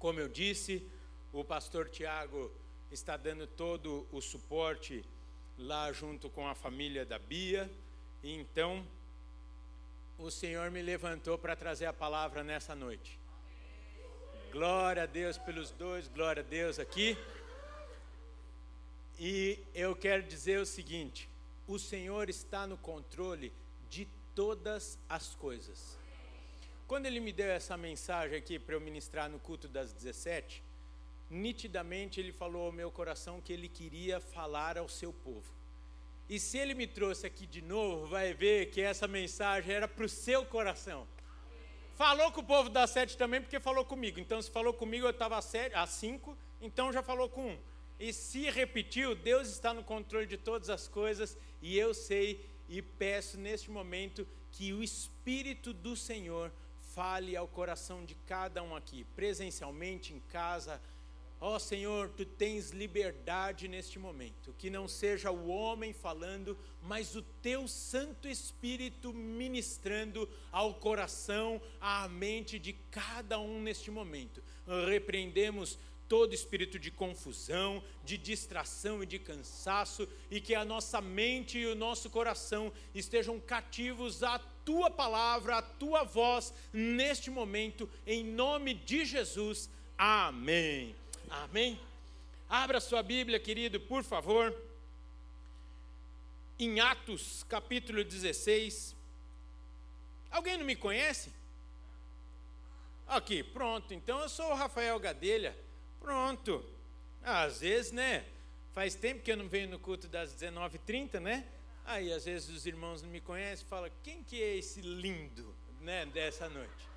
Como eu disse, o pastor Tiago está dando todo o suporte lá junto com a família da Bia. Então, o Senhor me levantou para trazer a palavra nessa noite. Glória a Deus pelos dois, glória a Deus aqui. E eu quero dizer o seguinte: o Senhor está no controle de todas as coisas. Quando ele me deu essa mensagem aqui para eu ministrar no culto das 17, nitidamente ele falou ao meu coração que ele queria falar ao seu povo. E se ele me trouxe aqui de novo, vai ver que essa mensagem era para o seu coração. Falou com o povo da sete também, porque falou comigo. Então, se falou comigo, eu estava a cinco, então já falou com um. E se repetiu, Deus está no controle de todas as coisas, e eu sei e peço neste momento que o Espírito do Senhor fale ao coração de cada um aqui, presencialmente, em casa, Ó oh, Senhor, tu tens liberdade neste momento, que não seja o homem falando, mas o teu Santo Espírito ministrando ao coração, à mente de cada um neste momento. Repreendemos todo espírito de confusão, de distração e de cansaço, e que a nossa mente e o nosso coração estejam cativos à tua palavra, à tua voz, neste momento, em nome de Jesus. Amém. Amém? Abra sua Bíblia, querido, por favor. Em Atos, capítulo 16. Alguém não me conhece? Aqui, pronto. Então eu sou o Rafael Gadelha. Pronto. Às vezes, né? Faz tempo que eu não venho no culto das 19h30, né? Aí às vezes os irmãos não me conhecem e falam: quem que é esse lindo, né, dessa noite?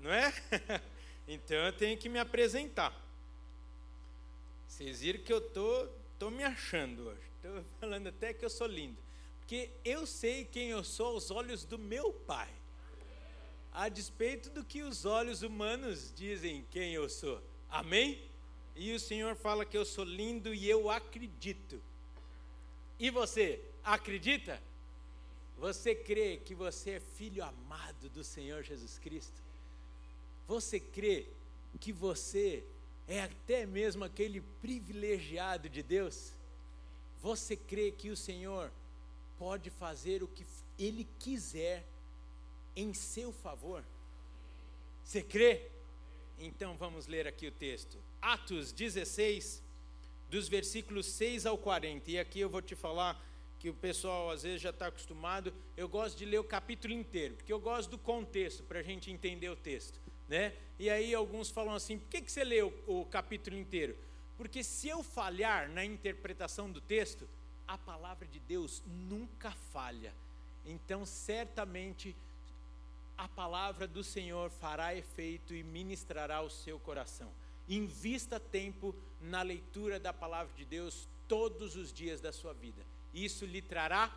Não é? então eu tenho que me apresentar. Vocês viram que eu tô, tô me achando hoje. Estou falando até que eu sou lindo. Porque eu sei quem eu sou aos olhos do meu Pai. A despeito do que os olhos humanos dizem quem eu sou. Amém? E o Senhor fala que eu sou lindo e eu acredito. E você, acredita? Você crê que você é filho amado do Senhor Jesus Cristo? Você crê que você é até mesmo aquele privilegiado de Deus? Você crê que o Senhor pode fazer o que Ele quiser em seu favor? Você crê? Então vamos ler aqui o texto. Atos 16, dos versículos 6 ao 40. E aqui eu vou te falar que o pessoal às vezes já está acostumado. Eu gosto de ler o capítulo inteiro, porque eu gosto do contexto para a gente entender o texto. Né? E aí alguns falam assim: por que, que você lê o, o capítulo inteiro? Porque se eu falhar na interpretação do texto, a palavra de Deus nunca falha. Então, certamente, a palavra do Senhor fará efeito e ministrará o seu coração. Invista tempo na leitura da palavra de Deus todos os dias da sua vida. Isso lhe trará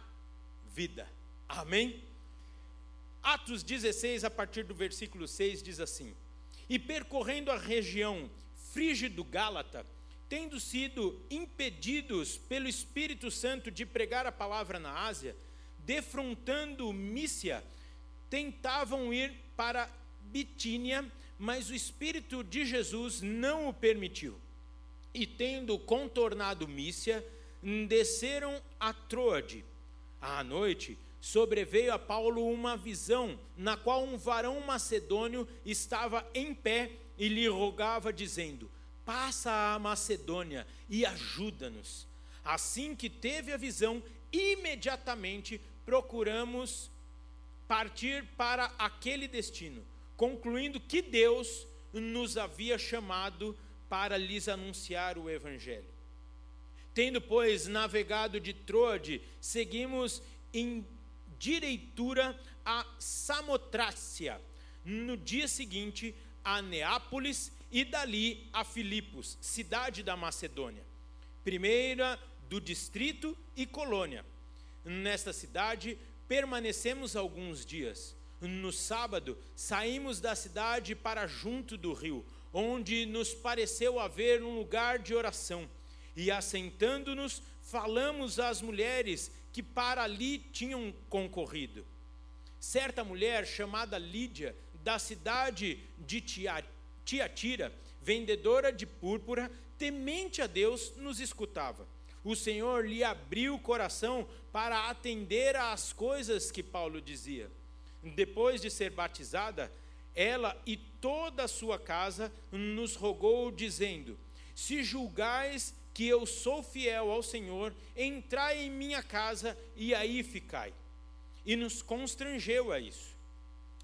vida. Amém? Atos 16, a partir do versículo 6, diz assim: E percorrendo a região frígido-gálata, tendo sido impedidos pelo Espírito Santo de pregar a palavra na Ásia, defrontando Mícia, tentavam ir para Bitínia, mas o Espírito de Jesus não o permitiu. E tendo contornado Mícia, desceram a Troade. À noite, sobreveio a Paulo uma visão, na qual um varão macedônio estava em pé e lhe rogava, dizendo: Passa a Macedônia e ajuda-nos. Assim que teve a visão, imediatamente procuramos partir para aquele destino, concluindo que Deus nos havia chamado para lhes anunciar o Evangelho. Tendo, pois, navegado de Troade, seguimos em direitura a Samotrácia. No dia seguinte, a Neápolis e dali a Filipos, cidade da Macedônia, primeira do distrito e colônia. Nesta cidade permanecemos alguns dias. No sábado, saímos da cidade para junto do rio, onde nos pareceu haver um lugar de oração. E assentando-nos, falamos às mulheres que para ali tinham concorrido. Certa mulher chamada Lídia, da cidade de Tiatira, vendedora de púrpura, temente a Deus, nos escutava. O Senhor lhe abriu o coração para atender às coisas que Paulo dizia. Depois de ser batizada, ela e toda a sua casa nos rogou, dizendo: Se julgais que eu sou fiel ao Senhor, entrai em minha casa e aí ficai. E nos constrangeu a isso.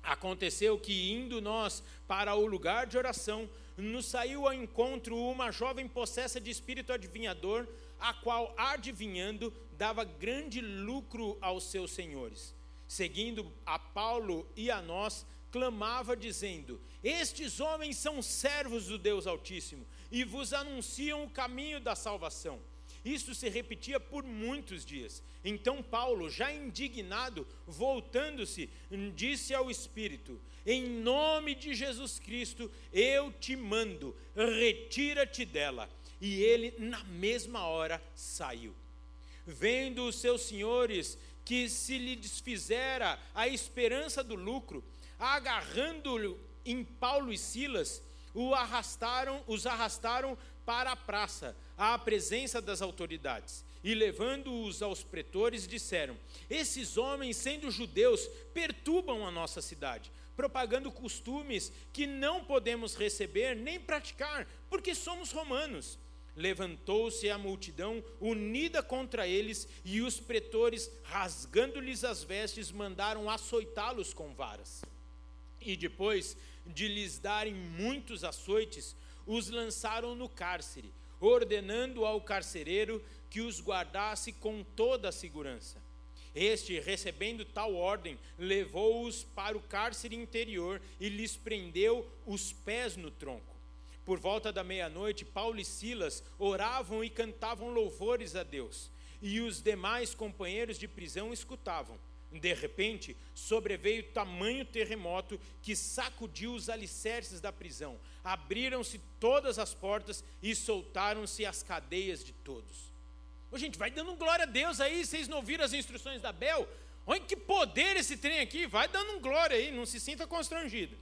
Aconteceu que, indo nós para o lugar de oração, nos saiu ao encontro uma jovem possessa de espírito adivinhador, a qual, adivinhando, dava grande lucro aos seus senhores. Seguindo a Paulo e a nós, clamava, dizendo: Estes homens são servos do Deus Altíssimo e vos anunciam o caminho da salvação. Isso se repetia por muitos dias. Então Paulo, já indignado, voltando-se, disse ao Espírito: Em nome de Jesus Cristo, eu te mando, retira-te dela. E ele, na mesma hora, saiu. Vendo os seus senhores que se lhe desfizera a esperança do lucro, agarrando-o em Paulo e Silas, o arrastaram, os arrastaram para a praça, à presença das autoridades. E levando-os aos pretores, disseram: Esses homens, sendo judeus, perturbam a nossa cidade, propagando costumes que não podemos receber nem praticar, porque somos romanos. Levantou-se a multidão unida contra eles, e os pretores, rasgando-lhes as vestes, mandaram açoitá-los com varas. E depois de lhes darem muitos açoites, os lançaram no cárcere, ordenando ao carcereiro que os guardasse com toda a segurança. Este, recebendo tal ordem, levou-os para o cárcere interior e lhes prendeu os pés no tronco. Por volta da meia-noite, Paulo e Silas oravam e cantavam louvores a Deus, e os demais companheiros de prisão escutavam. De repente, sobreveio tamanho terremoto que sacudiu os alicerces da prisão. Abriram-se todas as portas e soltaram-se as cadeias de todos. Ô, gente, vai dando glória a Deus aí, vocês não ouviram as instruções da Bel? Olha que poder esse trem aqui, vai dando glória aí, não se sinta constrangido.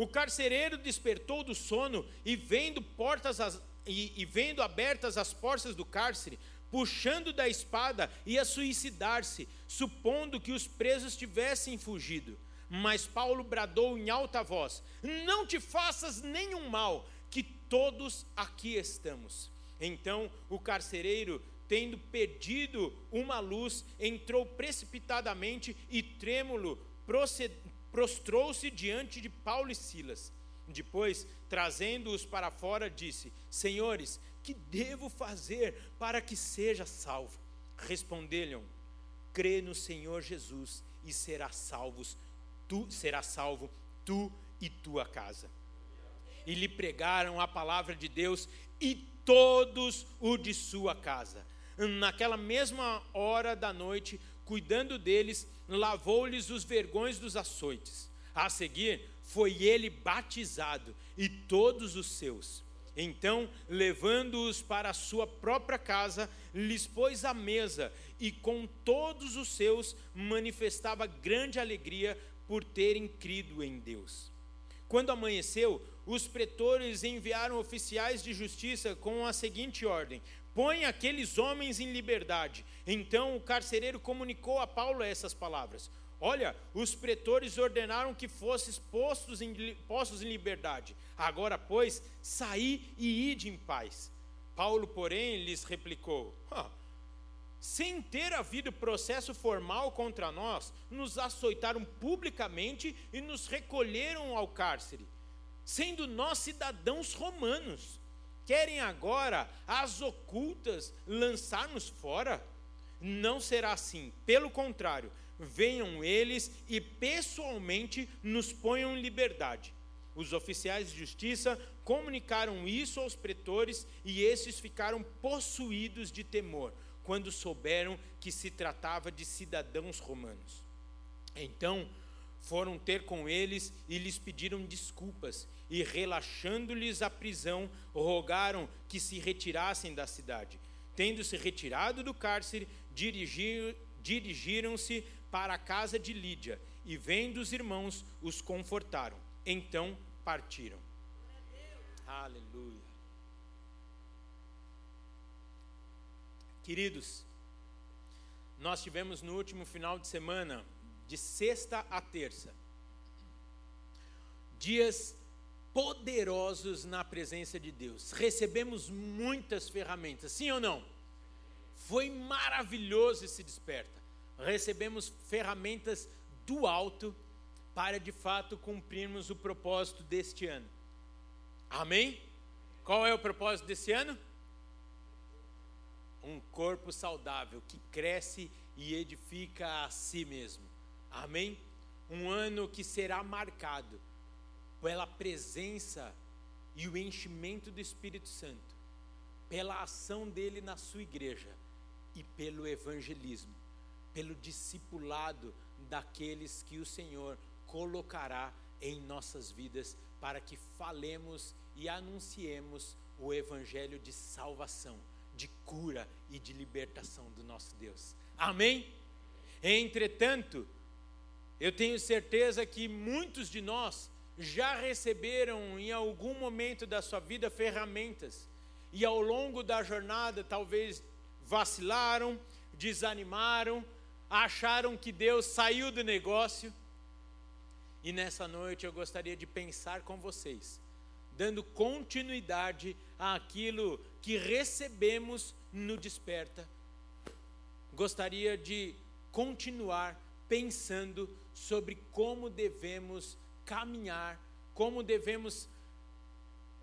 O carcereiro despertou do sono e vendo portas as, e, e vendo abertas as portas do cárcere, puxando da espada, ia suicidar-se, supondo que os presos tivessem fugido. Mas Paulo bradou em alta voz: Não te faças nenhum mal, que todos aqui estamos. Então o carcereiro, tendo pedido uma luz, entrou precipitadamente e trêmulo, prostrou-se diante de Paulo e Silas. Depois, trazendo-os para fora, disse: Senhores, que devo fazer para que seja salvo? Responderam: Crê no Senhor Jesus e será salvos, tu serás salvo tu e tua casa. E lhe pregaram a palavra de Deus e todos o de sua casa. Naquela mesma hora da noite, cuidando deles, lavou-lhes os vergões dos açoites. A seguir, foi ele batizado e todos os seus. Então, levando-os para a sua própria casa, lhes pôs a mesa e com todos os seus manifestava grande alegria por terem crido em Deus. Quando amanheceu, os pretores enviaram oficiais de justiça com a seguinte ordem: Põe aqueles homens em liberdade. Então o carcereiro comunicou a Paulo essas palavras: Olha, os pretores ordenaram que fosses postos em, postos em liberdade. Agora, pois, saí e ide em paz. Paulo, porém, lhes replicou: sem ter havido processo formal contra nós, nos açoitaram publicamente e nos recolheram ao cárcere, sendo nós cidadãos romanos. Querem agora, às ocultas, lançar-nos fora? Não será assim. Pelo contrário, venham eles e pessoalmente nos ponham em liberdade. Os oficiais de justiça comunicaram isso aos pretores e esses ficaram possuídos de temor quando souberam que se tratava de cidadãos romanos. Então foram ter com eles e lhes pediram desculpas e, relaxando-lhes a prisão, rogaram que se retirassem da cidade. Tendo se retirado do cárcere, dirigir, dirigiram-se para a casa de Lídia e, vendo os irmãos, os confortaram. Então partiram. Aleluia. Queridos, nós tivemos no último final de semana, de sexta a terça, dias poderosos na presença de Deus. Recebemos muitas ferramentas, sim ou não? Foi maravilhoso esse desperta. Recebemos ferramentas do alto para de fato cumprirmos o propósito deste ano. Amém? Qual é o propósito desse ano? Um corpo saudável que cresce e edifica a si mesmo. Amém? Um ano que será marcado pela presença e o enchimento do Espírito Santo, pela ação dele na sua igreja e pelo evangelismo, pelo discipulado daqueles que o Senhor colocará em nossas vidas para que falemos e anunciemos o evangelho de salvação, de cura e de libertação do nosso Deus. Amém? Entretanto, eu tenho certeza que muitos de nós já receberam em algum momento da sua vida ferramentas e ao longo da jornada talvez vacilaram, desanimaram, acharam que Deus saiu do negócio. E nessa noite eu gostaria de pensar com vocês, dando continuidade àquilo que recebemos no Desperta. Gostaria de continuar pensando sobre como devemos caminhar, como devemos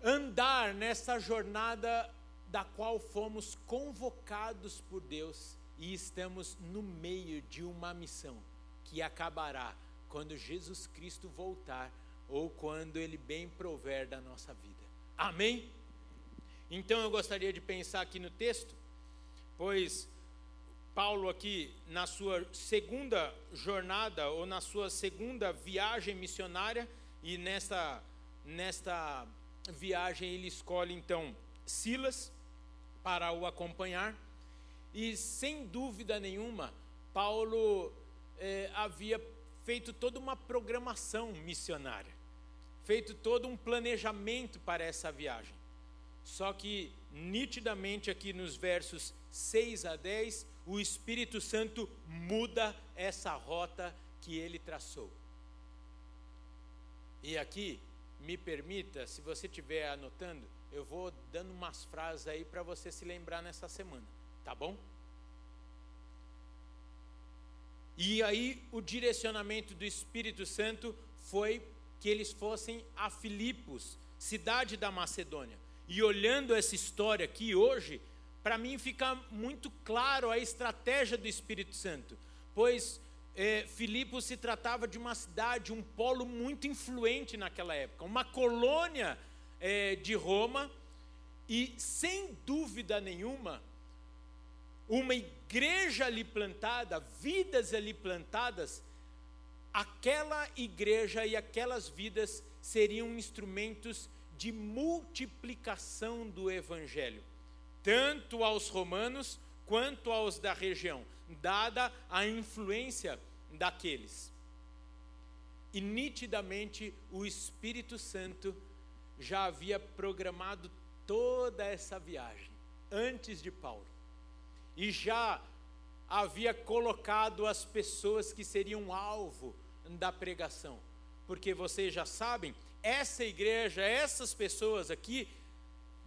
andar nessa jornada da qual fomos convocados por Deus e estamos no meio de uma missão que acabará quando Jesus Cristo voltar ou quando ele bem prover da nossa vida. Amém? Então eu gostaria de pensar aqui no texto, pois Paulo aqui na sua segunda jornada ou na sua segunda viagem missionária e nesta nesta viagem ele escolhe então Silas para o acompanhar e sem dúvida nenhuma Paulo eh, havia feito toda uma programação missionária, feito todo um planejamento para essa viagem. Só que nitidamente aqui nos versos 6 a 10 o Espírito Santo muda essa rota que ele traçou. E aqui, me permita, se você estiver anotando, eu vou dando umas frases aí para você se lembrar nessa semana, tá bom? E aí o direcionamento do Espírito Santo foi que eles fossem a Filipos, cidade da Macedônia. E olhando essa história aqui hoje, para mim fica muito claro a estratégia do Espírito Santo, pois é, Filipos se tratava de uma cidade, um polo muito influente naquela época, uma colônia é, de Roma, e sem dúvida nenhuma, uma igreja ali plantada, vidas ali plantadas, aquela igreja e aquelas vidas seriam instrumentos de multiplicação do evangelho tanto aos romanos quanto aos da região, dada a influência daqueles. E nitidamente o Espírito Santo já havia programado toda essa viagem antes de Paulo. E já havia colocado as pessoas que seriam alvo da pregação. Porque vocês já sabem, essa igreja, essas pessoas aqui,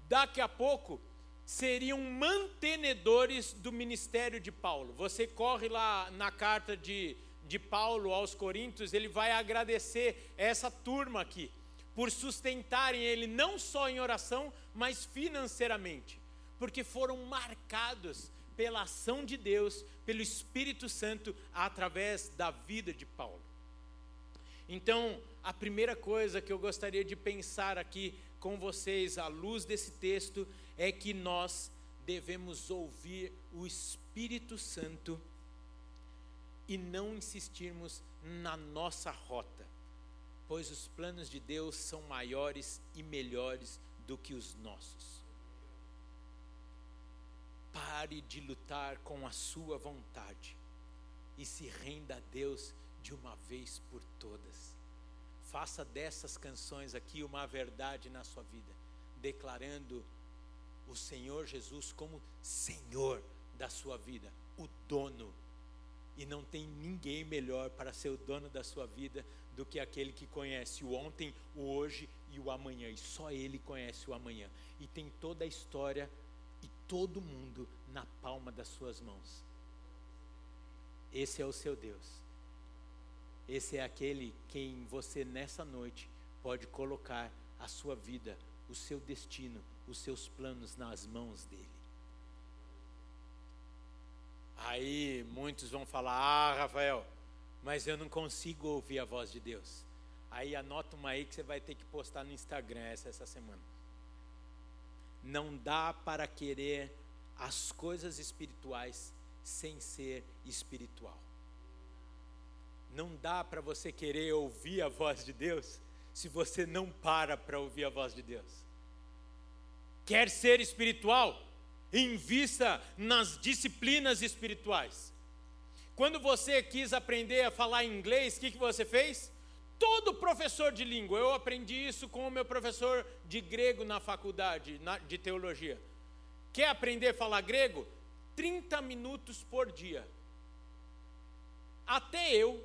daqui a pouco seriam mantenedores do ministério de Paulo. Você corre lá na carta de, de Paulo aos Coríntios, ele vai agradecer essa turma aqui por sustentarem ele não só em oração, mas financeiramente, porque foram marcados pela ação de Deus, pelo Espírito Santo através da vida de Paulo. Então, a primeira coisa que eu gostaria de pensar aqui com vocês, à luz desse texto, é que nós devemos ouvir o Espírito Santo e não insistirmos na nossa rota, pois os planos de Deus são maiores e melhores do que os nossos. Pare de lutar com a sua vontade e se renda a Deus de uma vez por todas. Faça dessas canções aqui uma verdade na sua vida declarando o Senhor Jesus como Senhor da sua vida, o dono. E não tem ninguém melhor para ser o dono da sua vida do que aquele que conhece o ontem, o hoje e o amanhã. E só ele conhece o amanhã. E tem toda a história e todo mundo na palma das suas mãos. Esse é o seu Deus. Esse é aquele quem você nessa noite pode colocar a sua vida, o seu destino, os seus planos nas mãos dele. Aí muitos vão falar: Ah, Rafael, mas eu não consigo ouvir a voz de Deus. Aí anota uma aí que você vai ter que postar no Instagram essa, essa semana. Não dá para querer as coisas espirituais sem ser espiritual. Não dá para você querer ouvir a voz de Deus se você não para para ouvir a voz de Deus. Quer ser espiritual? Invista nas disciplinas espirituais. Quando você quis aprender a falar inglês, o que, que você fez? Todo professor de língua, eu aprendi isso com o meu professor de grego na faculdade na, de teologia. Quer aprender a falar grego? 30 minutos por dia. Até eu,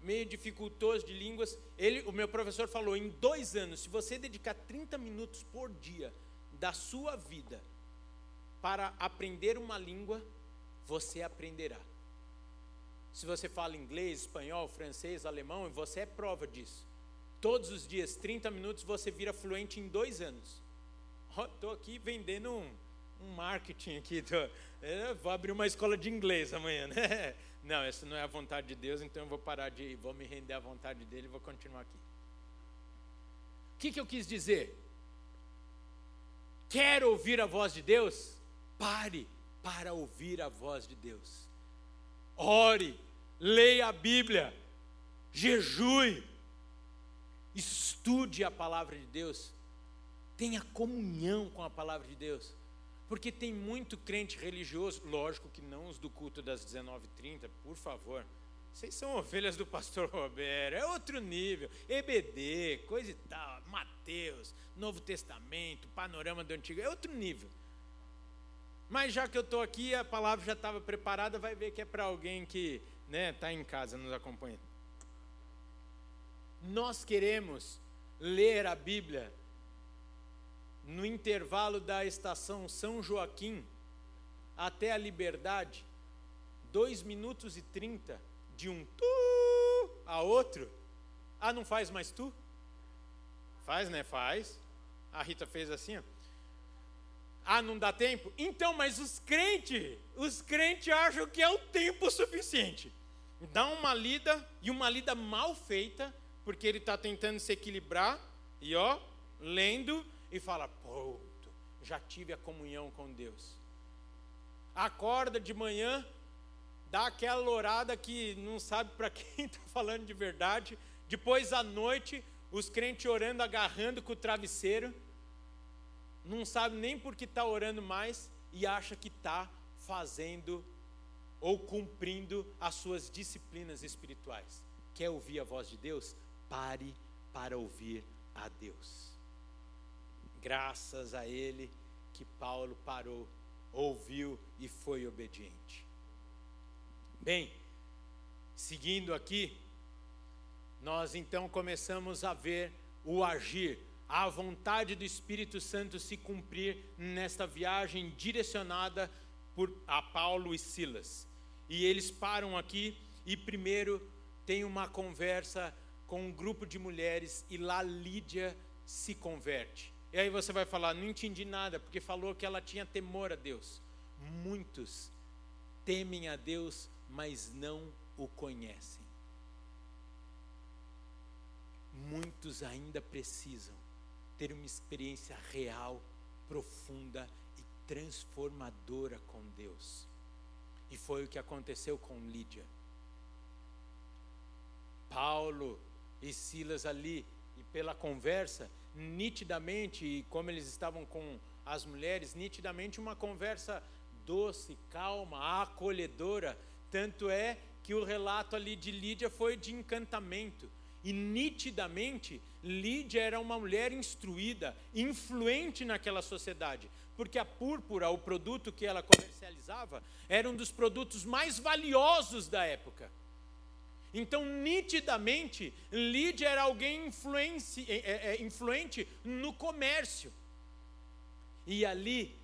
meio dificultoso de línguas, ele, o meu professor falou: em dois anos, se você dedicar 30 minutos por dia da sua vida para aprender uma língua, você aprenderá. Se você fala inglês, espanhol, francês, alemão, você é prova disso. Todos os dias, 30 minutos, você vira fluente em dois anos. Estou aqui vendendo um, um marketing aqui. Tô, vou abrir uma escola de inglês amanhã, né? Não, essa não é a vontade de Deus, então eu vou parar de. vou me render à vontade dele e vou continuar aqui. O que, que eu quis dizer? Quer ouvir a voz de Deus? Pare para ouvir a voz de Deus. Ore, leia a Bíblia, jejue, estude a palavra de Deus, tenha comunhão com a palavra de Deus. Porque tem muito crente religioso, lógico que não os do culto das 19h30, por favor. Vocês são ovelhas do pastor Roberto, é outro nível. EBD, coisa e tal, Mateus, Novo Testamento, panorama do Antigo, é outro nível. Mas já que eu estou aqui, a palavra já estava preparada, vai ver que é para alguém que está né, tá em casa nos acompanhando. Nós queremos ler a Bíblia no intervalo da estação São Joaquim até a Liberdade, 2 minutos e 30 de um tu a outro. Ah, não faz mais tu? Faz, né? Faz. A Rita fez assim, ó. Ah, não dá tempo? Então, mas os crentes, os crentes acham que é o tempo suficiente. Dá uma lida e uma lida mal feita, porque ele está tentando se equilibrar e ó, lendo e fala: pronto, já tive a comunhão com Deus. Acorda de manhã, dá aquela lourada que não sabe para quem está falando de verdade. Depois à noite, os crentes orando, agarrando com o travesseiro. Não sabe nem por que está orando mais e acha que está fazendo ou cumprindo as suas disciplinas espirituais. Quer ouvir a voz de Deus? Pare para ouvir a Deus. Graças a Ele que Paulo parou, ouviu e foi obediente. Bem, seguindo aqui, nós então começamos a ver o agir, a vontade do Espírito Santo se cumprir nesta viagem direcionada por a Paulo e Silas. E eles param aqui e primeiro tem uma conversa com um grupo de mulheres e lá Lídia se converte. E aí você vai falar, não entendi nada, porque falou que ela tinha temor a Deus. Muitos temem a Deus mas não o conhecem. Muitos ainda precisam ter uma experiência real, profunda e transformadora com Deus. E foi o que aconteceu com Lídia. Paulo e Silas ali, e pela conversa, nitidamente, e como eles estavam com as mulheres, nitidamente uma conversa doce, calma, acolhedora, tanto é que o relato ali de Lídia foi de encantamento. E nitidamente, Lídia era uma mulher instruída, influente naquela sociedade, porque a púrpura, o produto que ela comercializava, era um dos produtos mais valiosos da época. Então, nitidamente, Lídia era alguém é, é, é, influente no comércio. E ali,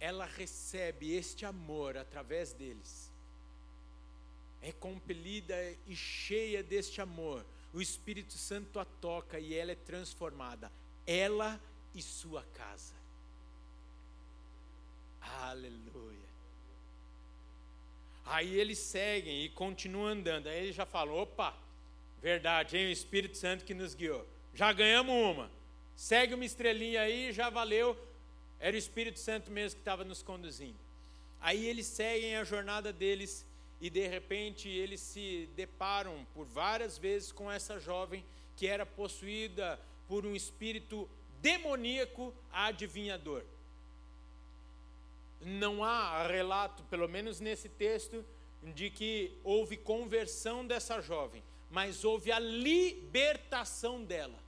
ela recebe este amor através deles. É compelida e cheia deste amor. O Espírito Santo a toca e ela é transformada. Ela e sua casa. Aleluia. Aí eles seguem e continuam andando. Aí ele já falou: opa, verdade, hein? O Espírito Santo que nos guiou. Já ganhamos uma. Segue uma estrelinha aí, já valeu. Era o Espírito Santo mesmo que estava nos conduzindo. Aí eles seguem a jornada deles e de repente eles se deparam por várias vezes com essa jovem que era possuída por um espírito demoníaco adivinhador não há relato, pelo menos nesse texto, de que houve conversão dessa jovem, mas houve a libertação dela.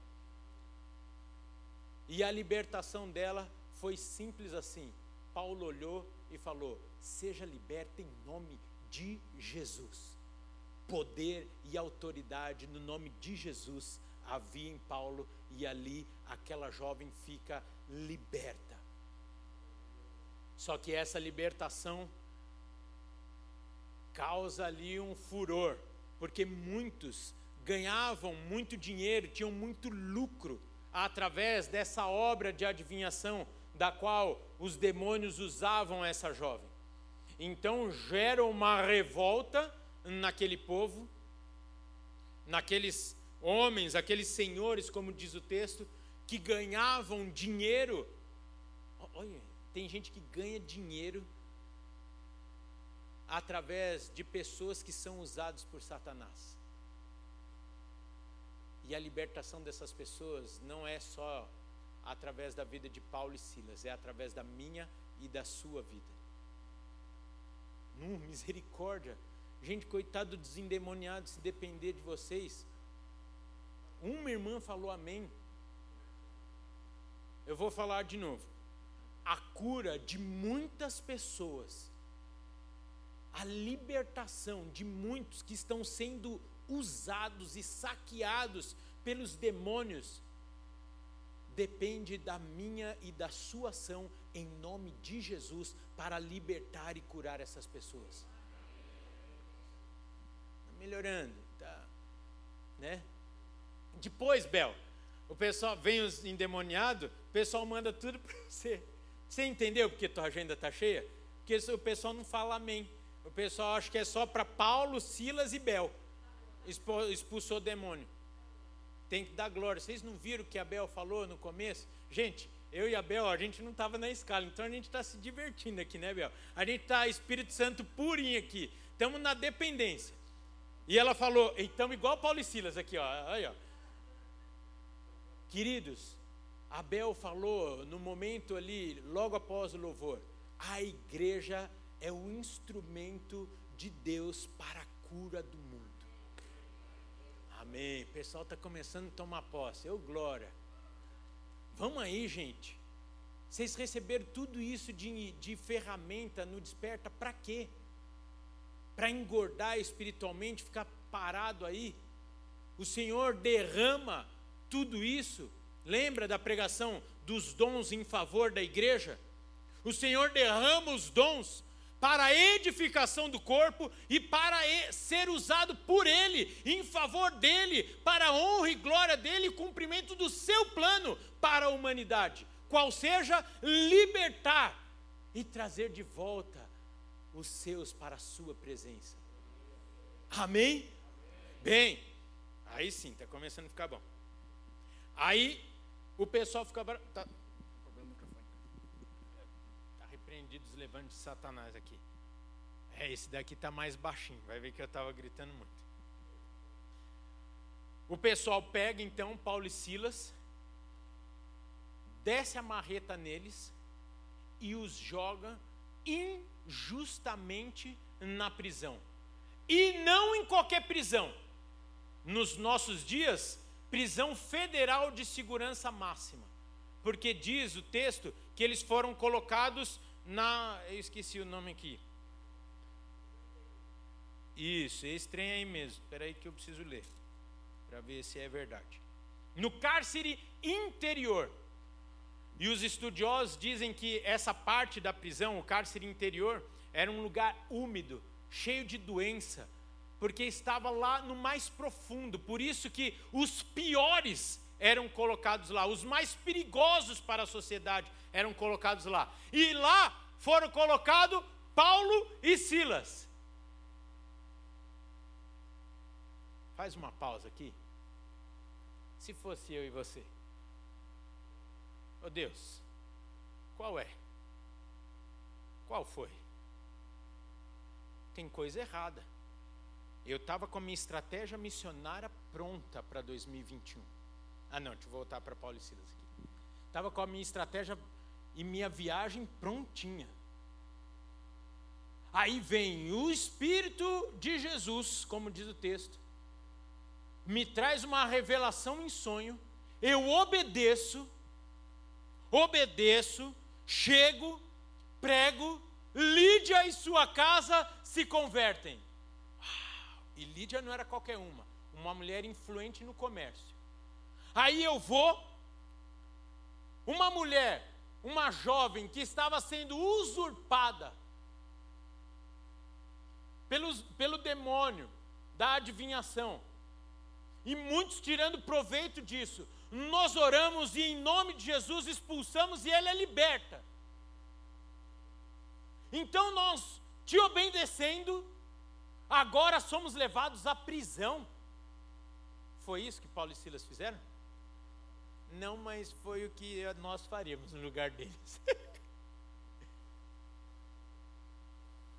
E a libertação dela foi simples assim. Paulo olhou e falou: Seja liberta em nome de Jesus. Poder e autoridade no nome de Jesus havia em Paulo, e ali aquela jovem fica liberta. Só que essa libertação causa ali um furor, porque muitos ganhavam muito dinheiro, tinham muito lucro através dessa obra de adivinhação da qual os demônios usavam essa jovem. Então gera uma revolta naquele povo, naqueles homens, aqueles senhores, como diz o texto, que ganhavam dinheiro. Olha, tem gente que ganha dinheiro através de pessoas que são usadas por Satanás. E a libertação dessas pessoas não é só através da vida de Paulo e Silas, é através da minha e da sua vida. Não, misericórdia. Gente, coitado dos endemoniados, se depender de vocês. Uma irmã falou amém. Eu vou falar de novo a cura de muitas pessoas, a libertação de muitos que estão sendo usados e saqueados pelos demônios, depende da minha e da sua ação em nome de Jesus para libertar e curar essas pessoas. Tá melhorando, tá, né? Depois, Bel, o pessoal vem os endemoniados, o pessoal manda tudo para você. Você entendeu porque tua agenda está cheia? Porque o pessoal não fala amém. O pessoal acha que é só para Paulo, Silas e Bel. Expulsou o demônio. Tem que dar glória. Vocês não viram o que a Bel falou no começo? Gente, eu e a Bel, a gente não estava na escala, então a gente está se divertindo aqui, né, Bel? A gente está Espírito Santo purinho aqui. Estamos na dependência. E ela falou, então, igual Paulo e Silas aqui, ó. Aí, ó. Queridos, Abel falou no momento ali, logo após o louvor, a igreja é o instrumento de Deus para a cura do mundo. Amém. O pessoal está começando a tomar posse. Eu, glória. Vamos aí, gente. Vocês receberam tudo isso de, de ferramenta no desperta para quê? Para engordar espiritualmente, ficar parado aí? O Senhor derrama tudo isso Lembra da pregação dos dons em favor da igreja? O Senhor derrama os dons para a edificação do corpo e para ser usado por Ele, em favor dEle, para a honra e glória dEle e cumprimento do seu plano para a humanidade, qual seja libertar e trazer de volta os seus para a sua presença. Amém? Bem, aí sim, está começando a ficar bom. Aí o pessoal fica. Tá, repreendido os levantes de Satanás aqui. É, esse daqui tá mais baixinho. Vai ver que eu estava gritando muito. O pessoal pega então Paulo e Silas, desce a marreta neles e os joga injustamente na prisão. E não em qualquer prisão, nos nossos dias, prisão federal de segurança máxima. Porque diz o texto que eles foram colocados na. Eu esqueci o nome aqui. Isso, esse trem aí mesmo. Espera aí que eu preciso ler. Para ver se é verdade. No cárcere interior. E os estudiosos dizem que essa parte da prisão, o cárcere interior, era um lugar úmido, cheio de doença, porque estava lá no mais profundo. Por isso que os piores eram colocados lá, os mais perigosos para a sociedade eram colocados lá. E lá foram colocados Paulo e Silas. Faz uma pausa aqui. Se fosse eu e você. Oh Deus, qual é? Qual foi? Tem coisa errada. Eu estava com a minha estratégia missionária pronta para 2021. Ah, não, deixa eu voltar para Paulo e Silas aqui. Estava com a minha estratégia e minha viagem prontinha. Aí vem o Espírito de Jesus, como diz o texto, me traz uma revelação em sonho, eu obedeço, obedeço, chego, prego, Lídia e sua casa se convertem. E Lídia não era qualquer uma, uma mulher influente no comércio. Aí eu vou, uma mulher, uma jovem que estava sendo usurpada pelos, pelo demônio da adivinhação, e muitos tirando proveito disso. Nós oramos e em nome de Jesus expulsamos e ela é liberta. Então nós, te obedecendo, agora somos levados à prisão. Foi isso que Paulo e Silas fizeram? Não, mas foi o que nós faríamos no lugar deles.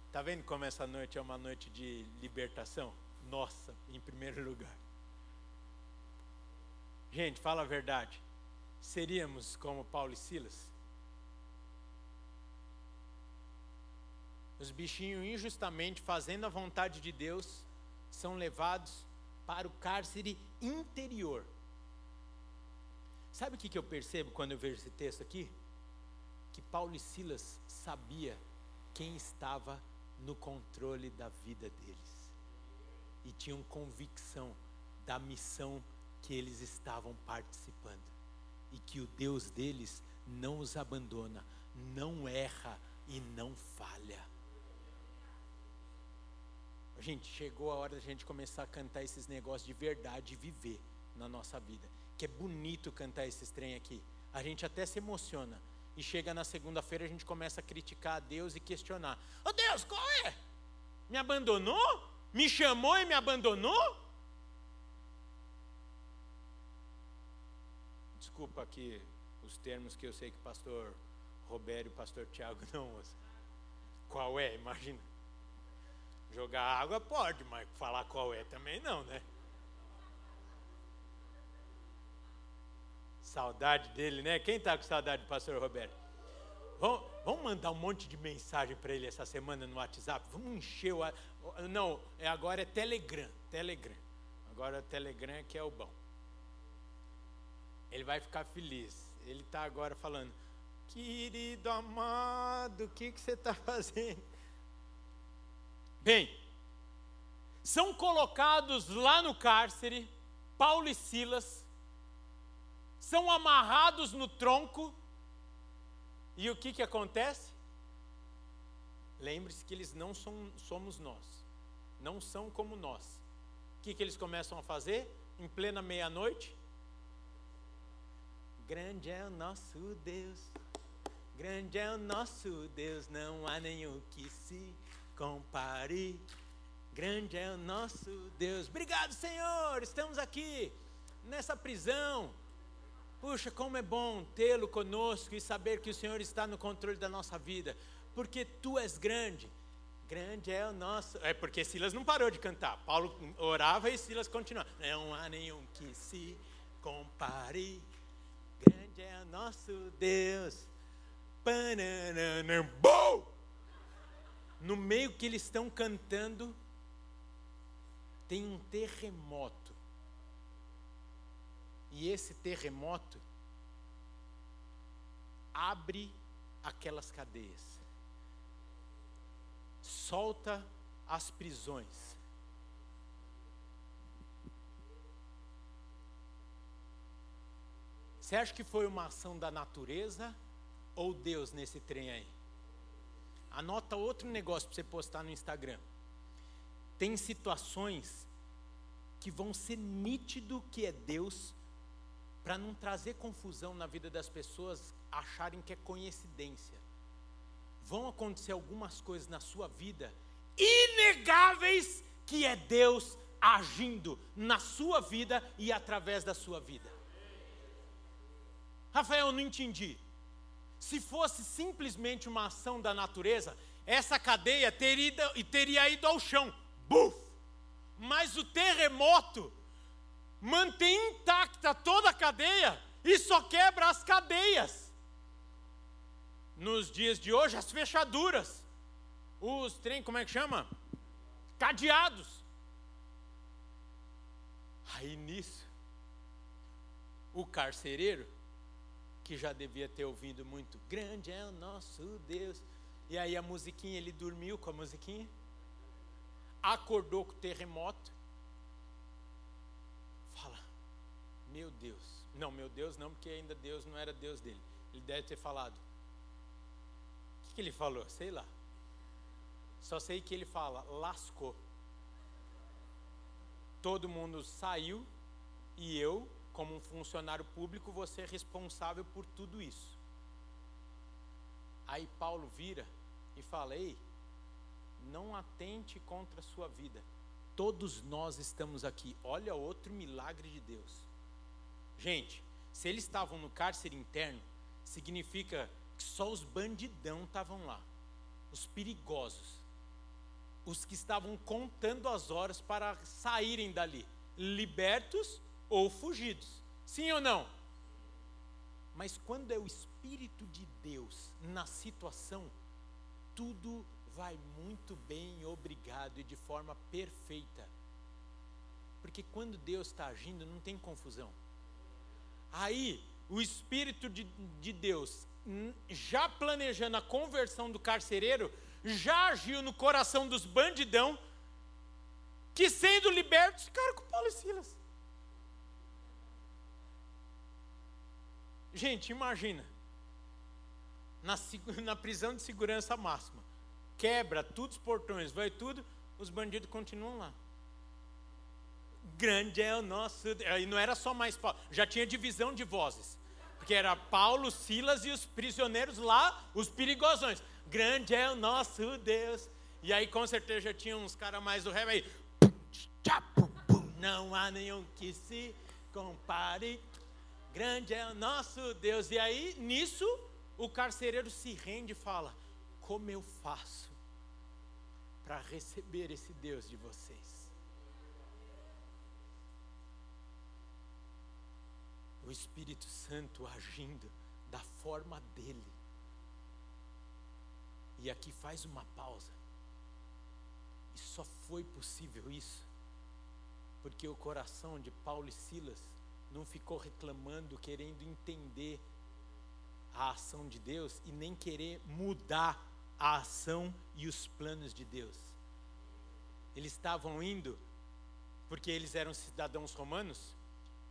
Está vendo como essa noite é uma noite de libertação? Nossa, em primeiro lugar. Gente, fala a verdade. Seríamos como Paulo e Silas? Os bichinhos, injustamente fazendo a vontade de Deus, são levados para o cárcere interior. Sabe o que eu percebo quando eu vejo esse texto aqui? Que Paulo e Silas sabia quem estava no controle da vida deles e tinham convicção da missão que eles estavam participando e que o Deus deles não os abandona, não erra e não falha. Gente, chegou a hora da gente começar a cantar esses negócios de verdade e viver na nossa vida. Que é bonito cantar esses trem aqui. A gente até se emociona. E chega na segunda-feira a gente começa a criticar a Deus e questionar. Ô oh, Deus, qual é? Me abandonou? Me chamou e me abandonou? desculpa aqui os termos que eu sei que o pastor Robério e o pastor Tiago não usam. Qual é? Imagina. Jogar água pode, mas falar qual é também não, né? Saudade dele, né? Quem está com saudade do pastor Roberto? Vamos, vamos mandar um monte de mensagem para ele essa semana no WhatsApp? Vamos encher o. Não, é, agora é Telegram. Telegram. Agora é Telegram é que é o bom ele vai ficar feliz. Ele está agora falando, querido amado, o que, que você está fazendo? Bem, são colocados lá no cárcere, Paulo e Silas, são amarrados no tronco, e o que, que acontece? Lembre-se que eles não são, somos nós, não são como nós. O que, que eles começam a fazer? Em plena meia-noite, Grande é o nosso Deus, grande é o nosso Deus, não há nenhum que se compare. Grande é o nosso Deus. Obrigado, Senhor, estamos aqui nessa prisão. Puxa, como é bom tê-lo conosco e saber que o Senhor está no controle da nossa vida, porque tu és grande. Grande é o nosso. É porque Silas não parou de cantar. Paulo orava e Silas continuava. Não há nenhum que se compare. Grande é o nosso Deus. No meio que eles estão cantando, tem um terremoto E esse terremoto abre aquelas cadeias, solta as prisões. Você acha que foi uma ação da natureza ou Deus nesse trem aí? Anota outro negócio para você postar no Instagram. Tem situações que vão ser nítido que é Deus para não trazer confusão na vida das pessoas acharem que é coincidência. Vão acontecer algumas coisas na sua vida inegáveis que é Deus agindo na sua vida e através da sua vida. Rafael, não entendi. Se fosse simplesmente uma ação da natureza, essa cadeia teria ido, teria ido ao chão. Buf! Mas o terremoto mantém intacta toda a cadeia e só quebra as cadeias. Nos dias de hoje, as fechaduras, os trem, como é que chama? Cadeados. Aí nisso, o carcereiro, que já devia ter ouvido muito, grande é o nosso Deus. E aí a musiquinha, ele dormiu com a musiquinha, acordou com o terremoto, Meu Deus. Não, meu Deus não, porque ainda Deus não era Deus dele. Ele deve ter falado. O que, que ele falou? Sei lá. Só sei que ele fala, lascou. Todo mundo saiu e eu, como um funcionário público, vou ser responsável por tudo isso. Aí Paulo vira e fala: Ei, não atente contra a sua vida. Todos nós estamos aqui. Olha outro milagre de Deus. Gente, se eles estavam no cárcere interno, significa que só os bandidão estavam lá, os perigosos, os que estavam contando as horas para saírem dali, libertos ou fugidos. Sim ou não? Mas quando é o Espírito de Deus na situação, tudo vai muito bem, obrigado e de forma perfeita. Porque quando Deus está agindo, não tem confusão. Aí, o Espírito de, de Deus, já planejando a conversão do carcereiro, já agiu no coração dos bandidão, que sendo libertos ficaram com Paulo e Silas. Gente, imagina, na, na prisão de segurança máxima, quebra todos os portões, vai tudo, os bandidos continuam lá grande é o nosso. E não era só mais Paulo, já tinha divisão de vozes. Porque era Paulo, Silas e os prisioneiros lá, os perigosões. Grande é o nosso Deus. E aí com certeza já tinha uns caras mais do rap aí. Não há nenhum que se compare. Grande é o nosso Deus. E aí, nisso, o carcereiro se rende e fala: Como eu faço para receber esse Deus de vocês? O Espírito Santo agindo da forma dele. E aqui faz uma pausa. E só foi possível isso porque o coração de Paulo e Silas não ficou reclamando, querendo entender a ação de Deus e nem querer mudar a ação e os planos de Deus. Eles estavam indo porque eles eram cidadãos romanos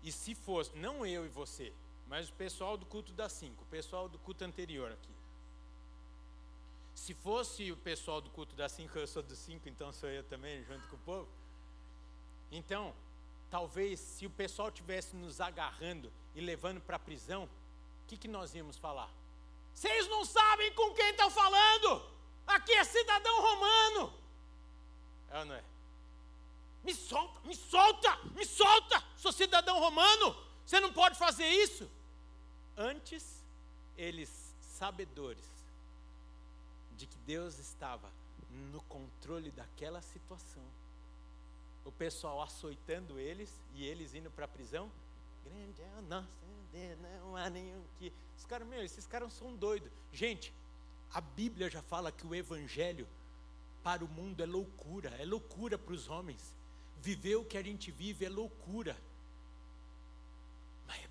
e se fosse, não eu e você, mas o pessoal do culto das cinco, o pessoal do culto anterior aqui. Se fosse o pessoal do culto das cinco, eu sou dos cinco, então sou eu também, junto com o povo. Então, talvez se o pessoal tivesse nos agarrando e levando para a prisão, o que, que nós íamos falar? Vocês não sabem com quem estão falando! Aqui é cidadão romano! É ou não é? Me solta, me solta, me solta, sou cidadão romano, você não pode fazer isso. Antes, eles, sabedores de que Deus estava no controle daquela situação, o pessoal açoitando eles e eles indo para a prisão, grande é o nosso Deus, não há nenhum que. Os caras, meu, esses caras são doidos. Gente, a Bíblia já fala que o Evangelho para o mundo é loucura, é loucura para os homens. Viver o que a gente vive é loucura.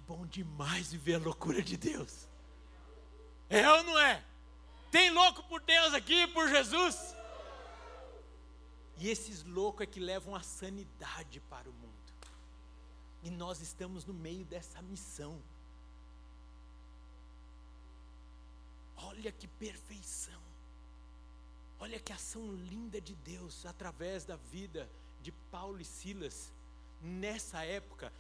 bom demais viver a loucura de Deus. É ou não é? Tem louco por Deus aqui, por Jesus? E esses loucos é que levam a sanidade para o mundo. E nós estamos no meio dessa missão. Olha que perfeição. Olha que ação linda de Deus através da vida de Paulo e Silas nessa época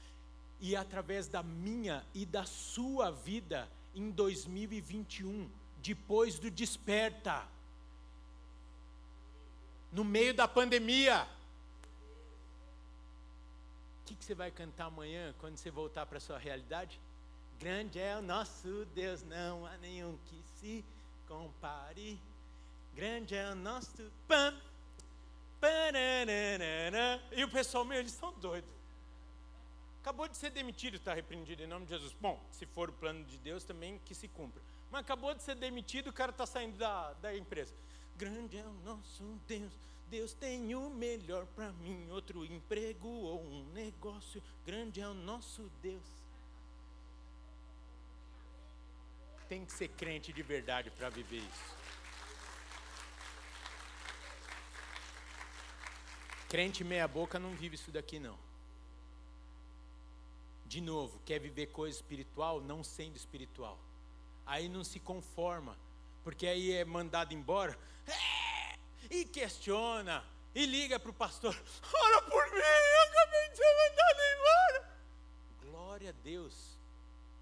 e através da minha e da sua vida em 2021, depois do desperta, no meio da pandemia. O que, que você vai cantar amanhã quando você voltar para a sua realidade? Grande é o nosso Deus, não há nenhum que se compare. Grande é o nosso pam. E o pessoal, meu, eles estão doidos. Acabou de ser demitido, está repreendido em nome de Jesus. Bom, se for o plano de Deus, também que se cumpra. Mas acabou de ser demitido, o cara está saindo da, da empresa. Grande é o nosso Deus, Deus tem o melhor para mim. Outro emprego ou um negócio, grande é o nosso Deus. Tem que ser crente de verdade para viver isso. Crente meia boca não vive isso daqui não. De novo, quer viver coisa espiritual não sendo espiritual. Aí não se conforma, porque aí é mandado embora é, e questiona e liga para o pastor: ora por mim, eu acabei de ser mandado embora. Glória a Deus.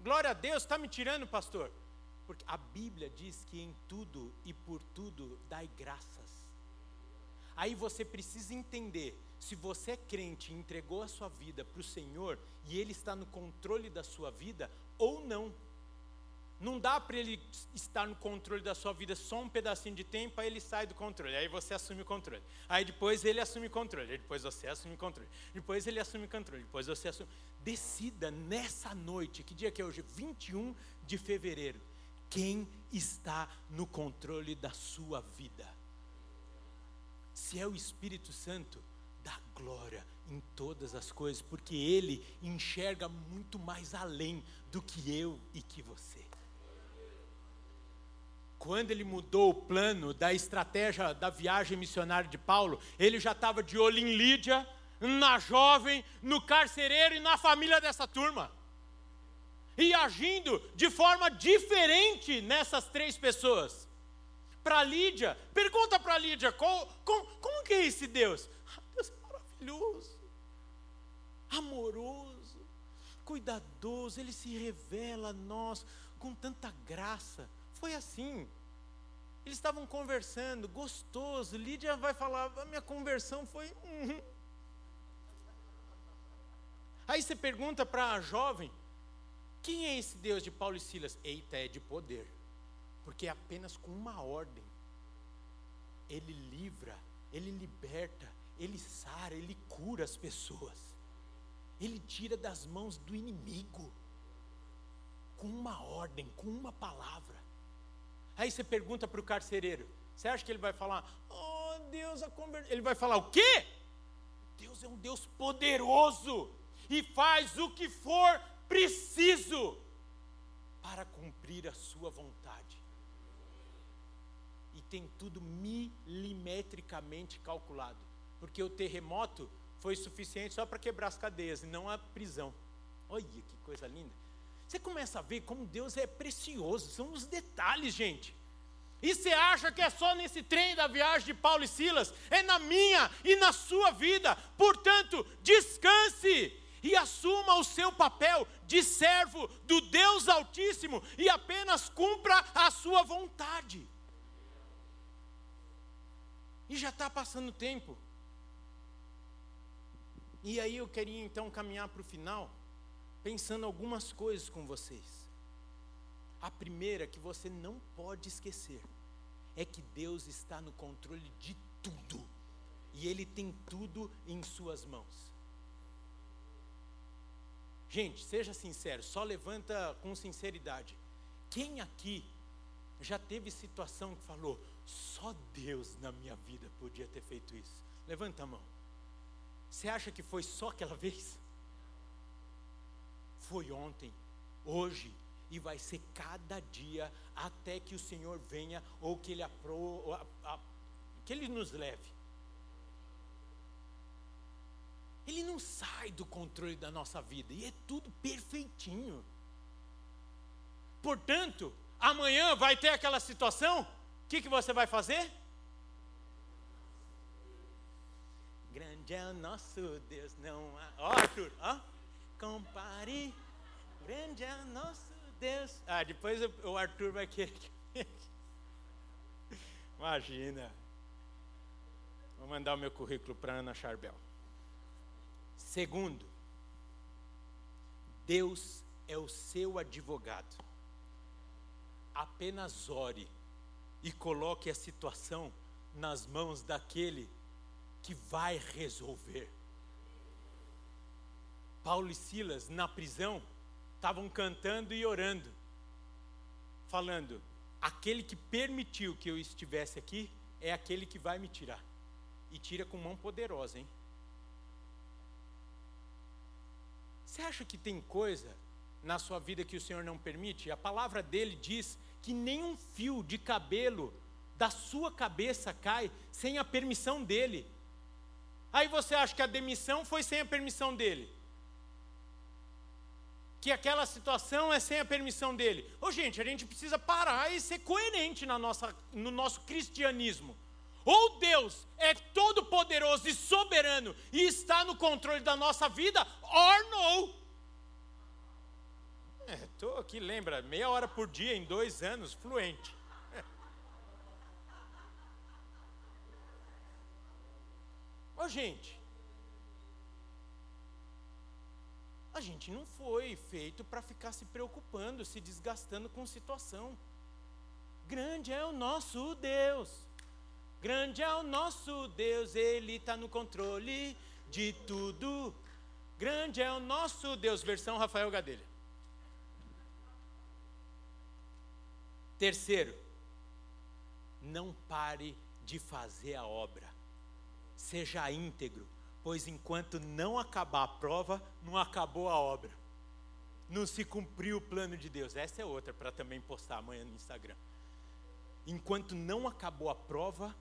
Glória a Deus, está me tirando, pastor? Porque a Bíblia diz que em tudo e por tudo dai graças. Aí você precisa entender: se você é crente e entregou a sua vida para o Senhor e Ele está no controle da sua vida, ou não. Não dá para ele estar no controle da sua vida só um pedacinho de tempo, aí ele sai do controle, aí você assume o controle. Aí depois ele assume o controle, aí depois você assume o controle. Depois ele assume o controle, depois você assume. Decida nessa noite, que dia que é hoje? 21 de fevereiro. Quem está no controle da sua vida? Se é o Espírito Santo, dá glória em todas as coisas, porque ele enxerga muito mais além do que eu e que você. Quando ele mudou o plano da estratégia da viagem missionária de Paulo, ele já estava de olho em Lídia, na jovem, no carcereiro e na família dessa turma. E agindo de forma diferente nessas três pessoas para Lídia, pergunta para Lídia, qual, como, como que é esse Deus? Ah, Deus é maravilhoso, amoroso, cuidadoso, Ele se revela a nós com tanta graça. Foi assim. Eles estavam conversando, gostoso. Lídia vai falar: a minha conversão foi. Uhum. Aí você pergunta para a jovem: quem é esse Deus de Paulo e Silas? Eita, é de poder. Porque apenas com uma ordem. Ele livra, ele liberta, ele sara, ele cura as pessoas. Ele tira das mãos do inimigo. Com uma ordem, com uma palavra. Aí você pergunta para o carcereiro: você acha que ele vai falar, oh Deus, a conver... ele vai falar o quê? Deus é um Deus poderoso e faz o que for preciso para cumprir a sua vontade tem tudo milimetricamente calculado. Porque o terremoto foi suficiente só para quebrar as cadeias e não a prisão. Olha que coisa linda. Você começa a ver como Deus é precioso, são os detalhes, gente. E você acha que é só nesse trem da viagem de Paulo e Silas? É na minha e na sua vida. Portanto, descanse e assuma o seu papel de servo do Deus Altíssimo e apenas cumpra a sua vontade. E já está passando tempo. E aí eu queria então caminhar para o final, pensando algumas coisas com vocês. A primeira que você não pode esquecer é que Deus está no controle de tudo. E Ele tem tudo em Suas mãos. Gente, seja sincero, só levanta com sinceridade. Quem aqui já teve situação que falou: só Deus na minha vida podia ter feito isso. Levanta a mão. Você acha que foi só aquela vez? Foi ontem, hoje e vai ser cada dia até que o Senhor venha ou que Ele, apro, a, a, que ele nos leve. Ele não sai do controle da nossa vida e é tudo perfeitinho. Portanto, amanhã vai ter aquela situação, o que, que você vai fazer? Grande é o nosso Deus, não há. Ó, Arthur, ó. Compare. Grande é o nosso Deus. Ah, depois o Arthur vai querer. Imagina. Vou mandar o meu currículo para Ana Charbel. Segundo, Deus é o seu advogado. Apenas ore e coloque a situação nas mãos daquele que vai resolver. Paulo e Silas, na prisão, estavam cantando e orando, falando: aquele que permitiu que eu estivesse aqui é aquele que vai me tirar. E tira com mão poderosa, hein? Você acha que tem coisa na sua vida que o Senhor não permite? A palavra dele diz que nenhum fio de cabelo da sua cabeça cai sem a permissão dele. Aí você acha que a demissão foi sem a permissão dele? Que aquela situação é sem a permissão dele? Ô gente, a gente precisa parar e ser coerente na nossa, no nosso cristianismo. Ou Deus é todo poderoso e soberano e está no controle da nossa vida, or no. Estou é, aqui, lembra, meia hora por dia em dois anos, fluente. Ô gente, a gente não foi feito para ficar se preocupando, se desgastando com situação. Grande é o nosso Deus, grande é o nosso Deus, Ele está no controle de tudo. Grande é o nosso Deus, versão Rafael Gadelha. Terceiro, não pare de fazer a obra seja íntegro, pois enquanto não acabar a prova, não acabou a obra. Não se cumpriu o plano de Deus. Essa é outra para também postar amanhã no Instagram. Enquanto não acabou a prova,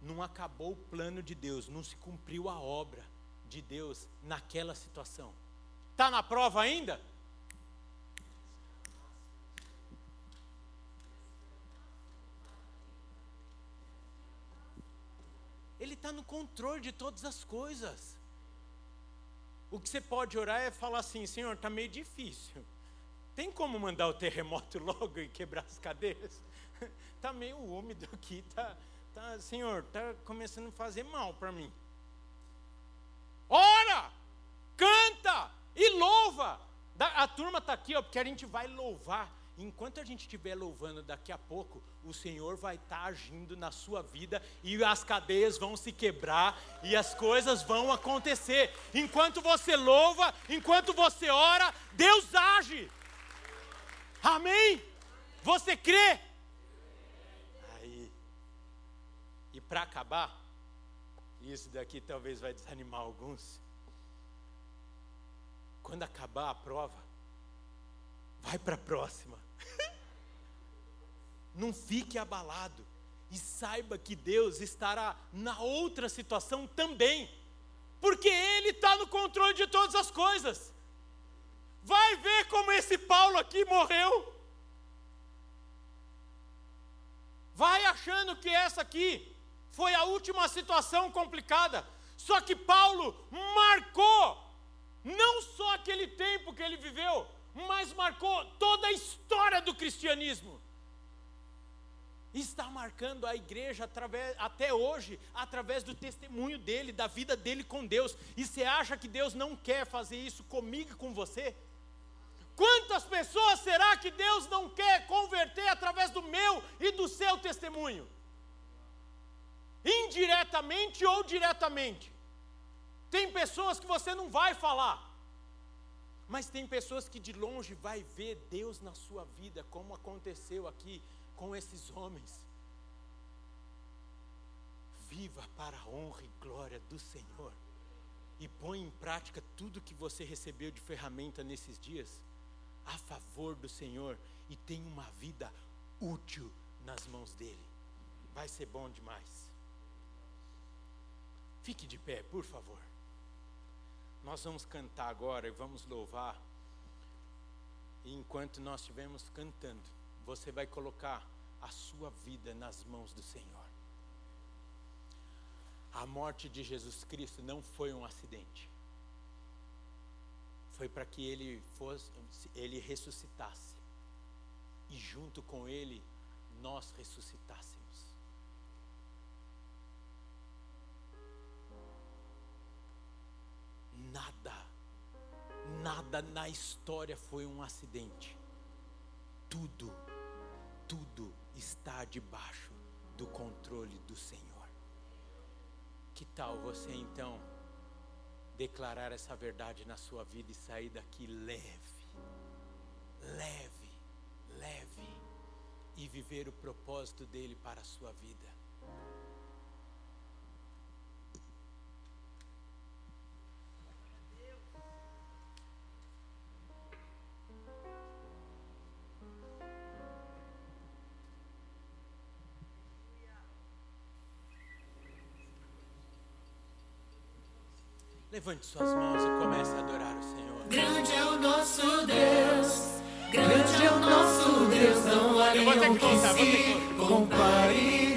não acabou o plano de Deus, não se cumpriu a obra de Deus naquela situação. Está na prova ainda? Ele está no controle de todas as coisas. O que você pode orar é falar assim: Senhor, está meio difícil. Tem como mandar o terremoto logo e quebrar as cadeiras? Está meio úmido aqui, tá, tá, Senhor, está começando a fazer mal para mim. Ora, canta e louva. A turma está aqui, ó, porque a gente vai louvar enquanto a gente estiver louvando daqui a pouco, o Senhor vai estar tá agindo na sua vida e as cadeias vão se quebrar e as coisas vão acontecer. Enquanto você louva, enquanto você ora, Deus age. Amém? Você crê? Aí. E para acabar, isso daqui talvez vai desanimar alguns. Quando acabar a prova, vai para a próxima. Não fique abalado e saiba que Deus estará na outra situação também, porque Ele está no controle de todas as coisas. Vai ver como esse Paulo aqui morreu. Vai achando que essa aqui foi a última situação complicada. Só que Paulo marcou não só aquele tempo que ele viveu, mas marcou toda a história do cristianismo. Está marcando a igreja através, até hoje, através do testemunho dele, da vida dele com Deus. E você acha que Deus não quer fazer isso comigo e com você? Quantas pessoas será que Deus não quer converter através do meu e do seu testemunho? Indiretamente ou diretamente. Tem pessoas que você não vai falar, mas tem pessoas que de longe vai ver Deus na sua vida, como aconteceu aqui com esses homens. Viva para a honra e glória do Senhor. E põe em prática tudo que você recebeu de ferramenta nesses dias. a favor do Senhor e tenha uma vida útil nas mãos dele. Vai ser bom demais. Fique de pé, por favor. Nós vamos cantar agora e vamos louvar. Enquanto nós estivermos cantando, você vai colocar a sua vida nas mãos do Senhor. A morte de Jesus Cristo não foi um acidente. Foi para que ele fosse, ele ressuscitasse. E junto com ele nós ressuscitássemos. Nada, nada na história foi um acidente. Tudo, tudo está debaixo do controle do Senhor. Que tal você então declarar essa verdade na sua vida e sair daqui leve, leve, leve e viver o propósito dele para a sua vida? Levante suas mãos e comece a adorar o Senhor. Grande é o nosso Deus, grande é o nosso Deus, não há nenhum que se compare.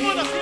Nenhum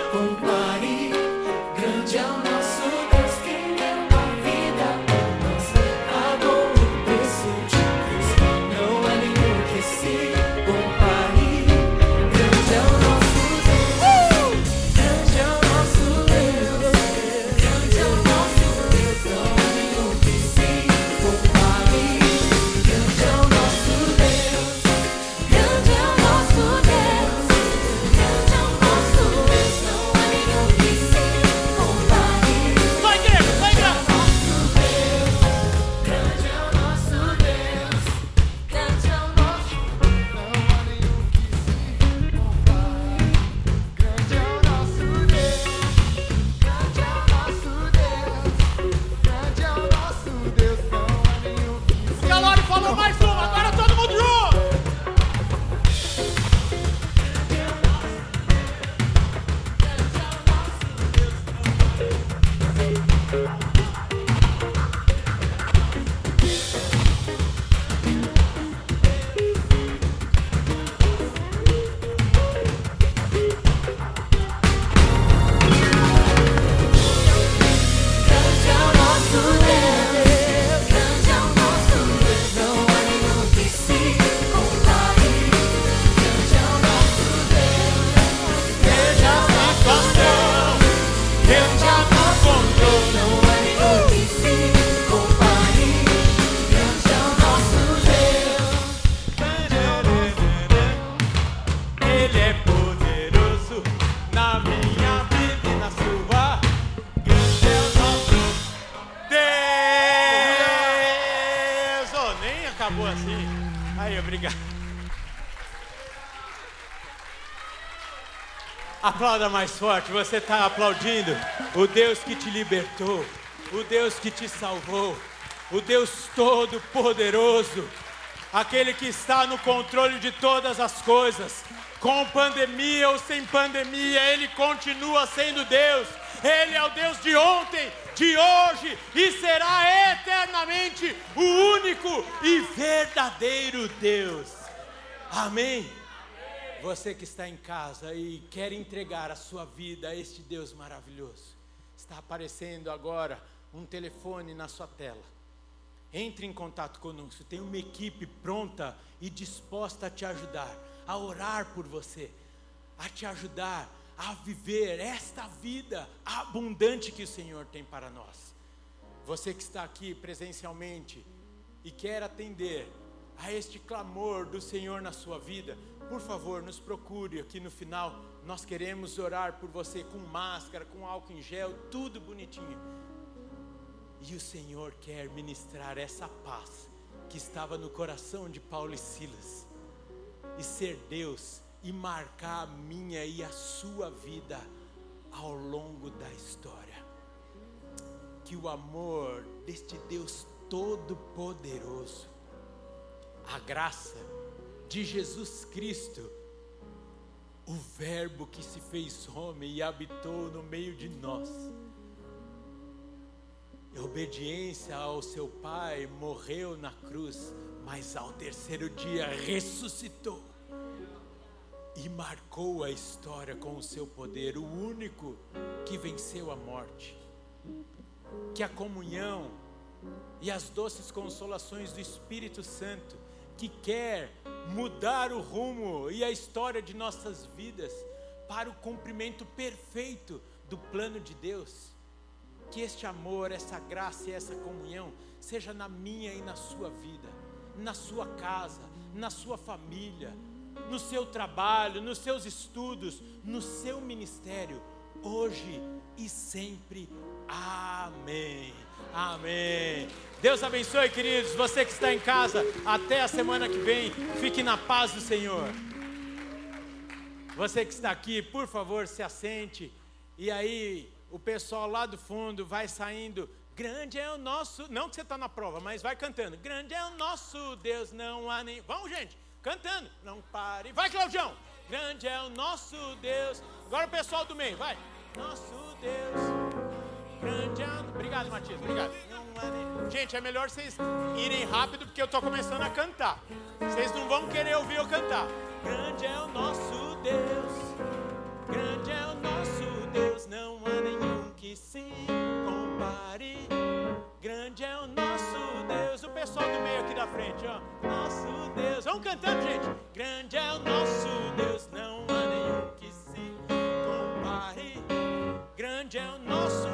acabou assim. Aí, obrigado. Aplauda mais forte, você está aplaudindo o Deus que te libertou, o Deus que te salvou, o Deus Todo-Poderoso, aquele que está no controle de todas as coisas, com pandemia ou sem pandemia, Ele continua sendo Deus, Ele é o Deus de ontem, de hoje e será eternamente o único e verdadeiro Deus. Amém. Você que está em casa e quer entregar a sua vida a este Deus maravilhoso, está aparecendo agora um telefone na sua tela. Entre em contato conosco, tem uma equipe pronta e disposta a te ajudar, a orar por você, a te ajudar a viver esta vida abundante que o Senhor tem para nós. Você que está aqui presencialmente e quer atender a este clamor do Senhor na sua vida, por favor, nos procure aqui no final. Nós queremos orar por você com máscara, com álcool em gel, tudo bonitinho. E o Senhor quer ministrar essa paz que estava no coração de Paulo e Silas, e ser Deus e marcar a minha e a sua vida ao longo da história. Que o amor deste Deus Todo-Poderoso, a graça de Jesus Cristo, o Verbo que se fez homem e habitou no meio de nós. Em obediência ao seu Pai, morreu na cruz, mas ao terceiro dia ressuscitou e marcou a história com o seu poder, o único que venceu a morte. Que a comunhão e as doces consolações do Espírito Santo, que quer mudar o rumo e a história de nossas vidas para o cumprimento perfeito do plano de Deus. Que este amor, essa graça e essa comunhão seja na minha e na sua vida, na sua casa, na sua família, no seu trabalho, nos seus estudos, no seu ministério, hoje e sempre. Amém. Amém. Deus abençoe, queridos. Você que está em casa, até a semana que vem. Fique na paz do Senhor. Você que está aqui, por favor, se assente. E aí, o pessoal lá do fundo vai saindo. Grande é o nosso. Não que você está na prova, mas vai cantando. Grande é o nosso Deus, não há nem. Vamos, gente, Cantando. Não pare. Vai, Claudião. Grande é o nosso Deus. Agora o pessoal do meio, vai. Nosso Deus. Grande é o... Obrigado, Matias. Obrigado. Gente, é melhor vocês irem rápido porque eu estou começando a cantar. Vocês não vão querer ouvir eu cantar. Grande é o nosso Deus. Grande é o nosso Deus. Não há nenhum que se compare. Grande é o nosso Deus. O pessoal do meio aqui da frente, ó. Nosso Vamos cantando, gente. Grande é o nosso Deus, não há nenhum que se compare. Grande é o nosso